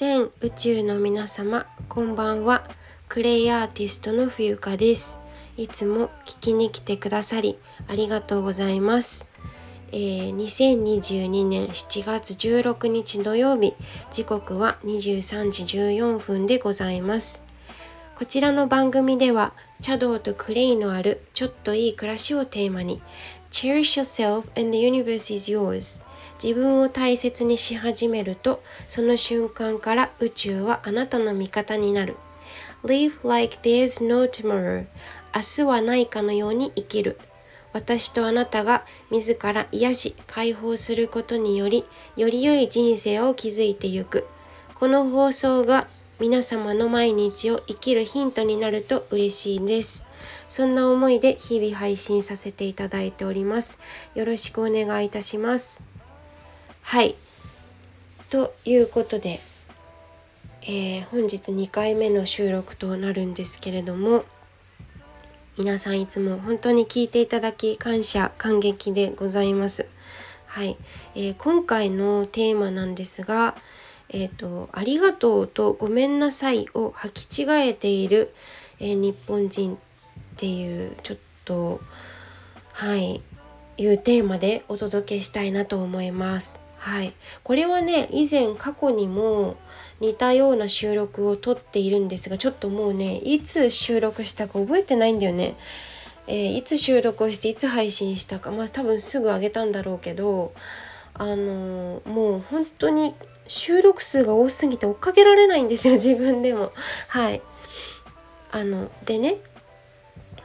全宇宙の皆様こんばんは。クレイアーティストの冬香です。いつも聞きに来てくださりありがとうございます。えー、2022年7月16日土曜日時刻は23時14分でございます。こちらの番組では茶道とクレイのあるちょっといい暮らしをテーマに Cherish yourself and the universe is yours. 自分を大切にし始めるとその瞬間から宇宙はあなたの味方になる。Live like there's no tomorrow. 明日はないかのように生きる。私とあなたが自ら癒し解放することによりより良い人生を築いてゆく。この放送が皆様の毎日を生きるヒントになると嬉しいです。そんな思いで日々配信させていただいております。よろしくお願いいたします。はい。ということで、えー、本日2回目の収録となるんですけれども皆さんいつも本当に聞いていただき感謝感激でございます。はい、えー、今回のテーマなんですが、えっ、ー、とありがとうとごめんなさいを履き違えている、えー、日本人っていうちょっとはいいうテーマでお届けしたいなと思います。はい、これはね以前過去にも似たような収録を撮っているんですがちょっともうねいつ収録したか覚えてないんだよね。えー、いつ収録をしていつ配信したかまあ多分すぐ上げたんだろうけどあのー、もう本当に収録数が多すぎて追っかけられないんですよ 自分でも。はいあのでね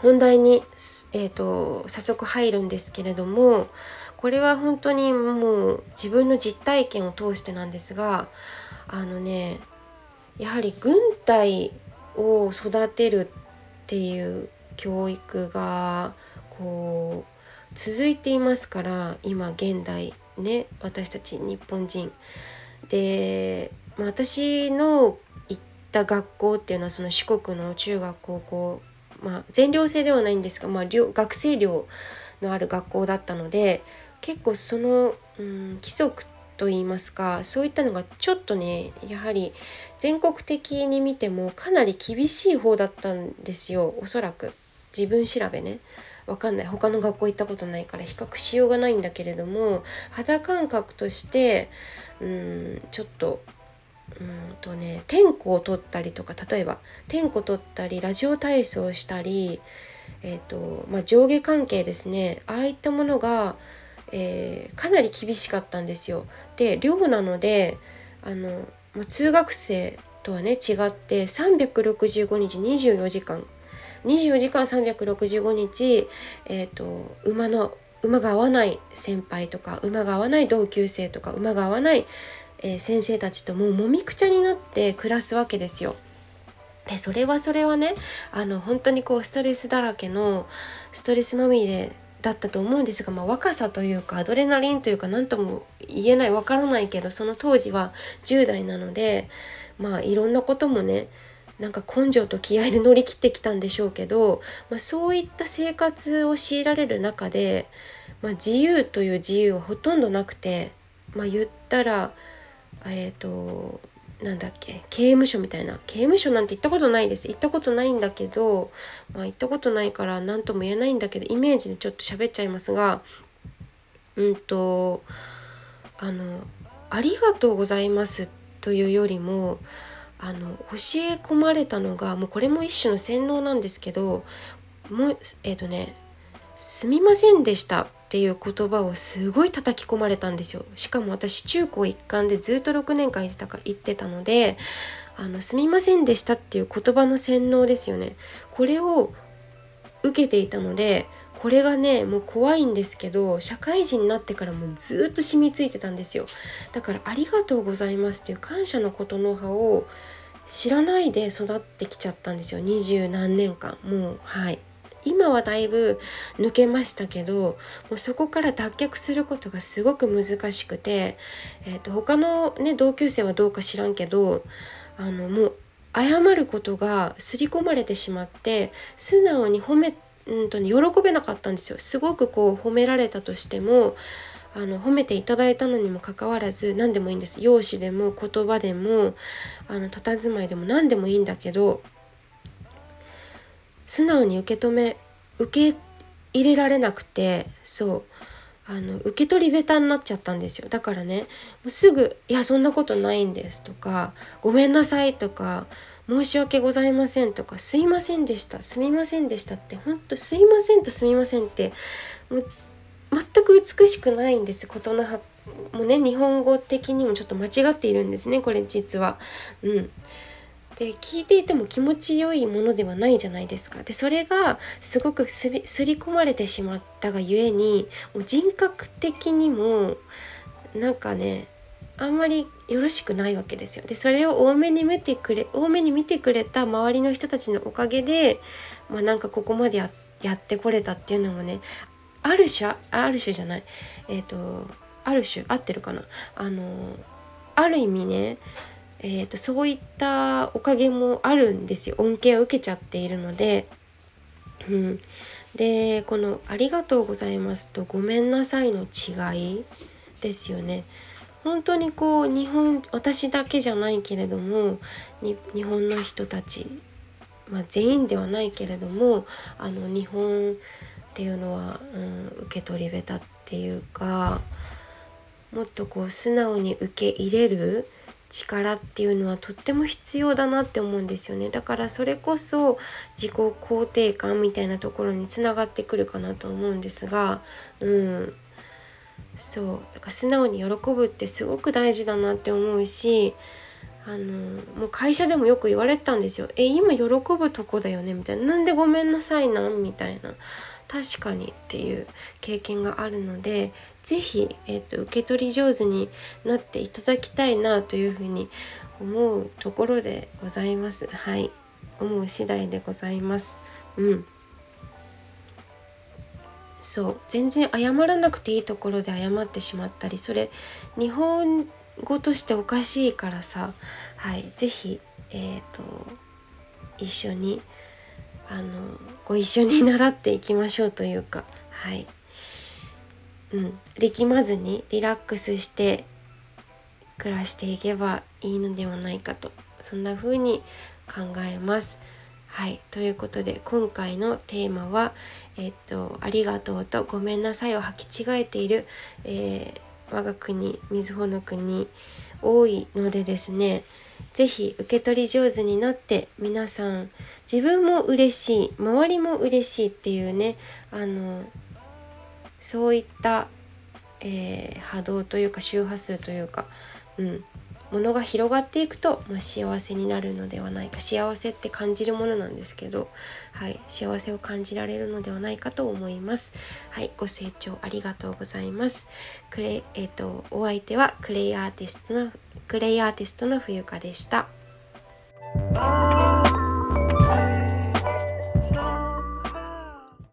本題に、えーと早速入るんですけれどもこれは本当にもう自分の実体験を通してなんですがあのねやはり軍隊を育てるっていう教育がこう続いていますから今現代ね私たち日本人で、まあ、私の行った学校っていうのはその四国の中学高校まあ全寮制ではないんですが、まあ、学生寮のある学校だったので結構その、うん、規則といいますかそういったのがちょっとねやはり全国的に見てもかなり厳しい方だったんですよおそらく。自分調べね。わかんない他の学校行ったことないから比較しようがないんだけれども肌感覚としてうんちょっとうんとね点呼を取ったりとか例えば点呼取ったりラジオ体操したりえーとまあ、上下関係ですねああいったものがえー、かなり厳しかったんですよ。で寮なのであの、まあ、通学生とはね違って365日24時間24時間365日、えーと、馬の馬が合わない先輩とか馬が合わない同級生とか馬が合わない、えー、先生たちともうもみくちゃになって暮らすわけですよ。でそれはそれはねあの本当にこうストレスだらけのストレスまみれだったと思うんですが、まあ、若さというかアドレナリンというか何とも言えないわからないけどその当時は10代なのでまあいろんなこともねなんか根性と気合で乗り切ってきたんでしょうけど、まあ、そういった生活を強いられる中で、まあ、自由という自由はほとんどなくて、まあ、言ったらえっ、ー、となんだっけ刑務所みたいな。刑務所なんて行ったことないです。行ったことないんだけどまあ行ったことないから何とも言えないんだけどイメージでちょっと喋っちゃいますがうんとあの「ありがとうございます」というよりもあの教え込まれたのがもうこれも一種の洗脳なんですけどもうえっ、ー、とね「すみませんでした」っていう言葉をすごい叩き込まれたんですよ。しかも私中高一貫でずっと6年間言ってたか言ってたのであのすみませんでしたっていう言葉の洗脳ですよね。これを受けていたのでこれがねもう怖いんですけど社会人になってからもうずっと染みついてたんですよ。だからありがとうございますっていう感謝のことの葉を知らないで育ってきちゃったんですよ。二十何年間。もうはい。今はだいぶ抜けましたけどもうそこから脱却することがすごく難しくて、えーと、他の、ね、同級生はどうか知らんけどあのもう謝ることが刷り込まれてしまって素直に褒めうんとね、喜べなかったんですよ。すごくこう褒められたとしてもあの褒めていただいたのにもかかわらず何でもいいんです。容姿でも言葉でもあの佇まいでも何でもいいんだけど素直に受け止め受け入れられなくてそう。あの受け取り下手になっちゃったんですよ。だからねもうすぐ「いやそんなことないんです」とか「ごめんなさい」とか「申し訳ございません」とか「すいませんでした」「すみませんでした」ってほんと「すいません」と「すみません」ってもう全く美しくないんですことの葉もね日本語的にもちょっと間違っているんですねこれ実は。うんで聞いていても気持ちよいものではないじゃないですか。でそれがすごくすり込まれてしまったがゆえにもう人格的にもなんかねあんまりよろしくないわけですよ。でそれを多めに見てくれ多めに見てくれた周りの人たちのおかげで、まあ、なんかここまでやってこれたっていうのもねある種ある種じゃないえっ、ー、とある種合ってるかなあのある意味ねえーと、そういったおかげもあるんですよ恩恵を受けちゃっているので。うん、でこの「ありがとうございます」と「ごめんなさい」の違いですよね。本当にこう日本私だけじゃないけれども日本の人たち、まあ、全員ではないけれどもあの日本っていうのは、うん、受け取り下手っていうかもっとこう素直に受け入れる力っていうのはとっても必要だなって思うんですよね。だからそれこそ自己肯定感みたいなところにつながってくるかなと思うんですがうん。そうだから素直に喜ぶってすごく大事だなって思うしあのもう会社でもよく言われたんですよ「え今喜ぶとこだよね」みたいな「なんでごめんなさいな」みたいな。確かにっていう経験があるので是非、えーと、受け取り上手になっていただきたいなというふうに思うところでございます。はい。思う次第でございます。うん。そう全然謝らなくていいところで謝ってしまったりそれ日本語としておかしいからさはい是非えっ、ー、と一緒にあのご一緒に習っていきましょうというかはい、うん、力まずにリラックスして暮らしていけばいいのではないかとそんな風に考えます。はいということで今回のテーマは「えっとありがとう」と「ごめんなさい」を履き違えている、えー、我が国瑞穂の国多いのでですね是非受け取り上手になって皆さん自分も嬉しい周りも嬉しいっていうねあのそういった、えー、波動というか周波数というか、うん、ものが広がっていくと、まあ、幸せになるのではないか幸せって感じるものなんですけど、はい、幸せを感じられるのではないかと思います。はい、ご清聴ありがとうございます。クレえーと、とお相手はクレイアーティストのクレイアーティストの冬香でした。